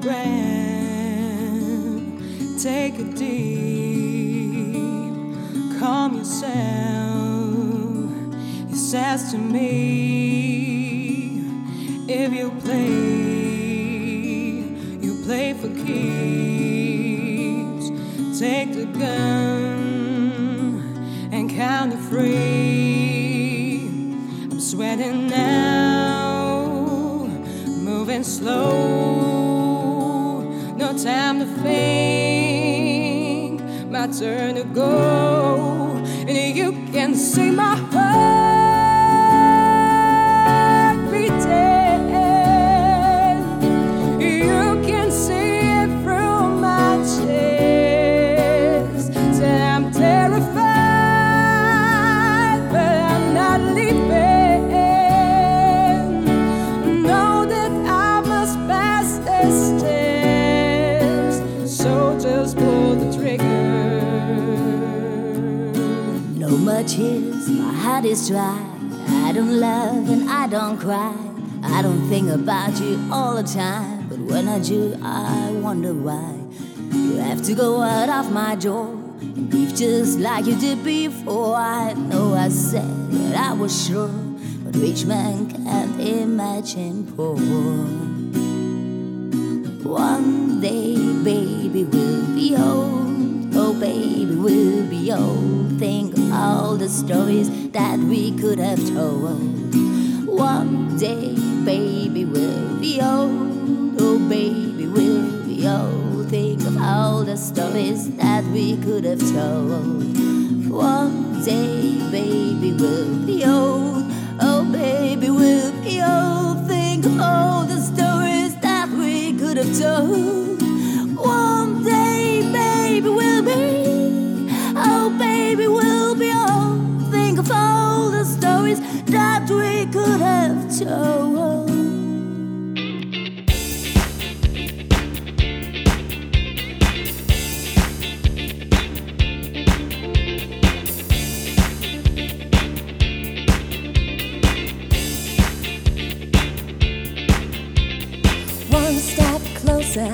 breath, take a deep, calm yourself. He says to me, if you play, you play for keeps. Take the gun and count to free. I'm sweating now, moving slow. Time to think, my turn to go. And you can see my heart tears, my heart is dry. I don't love and I don't cry. I don't think about you all the time. But when I do, I wonder why. You have to go out of my door and leave just like you did before. I know I said that I was sure, but rich man can't imagine poor. One day, baby, we'll be old. The stories that we could have told. One day, baby, we'll be old. Oh, baby, we'll be old. Think of all the stories that we could have told. One day, baby, we'll be old. Stories that we could have told. One step closer,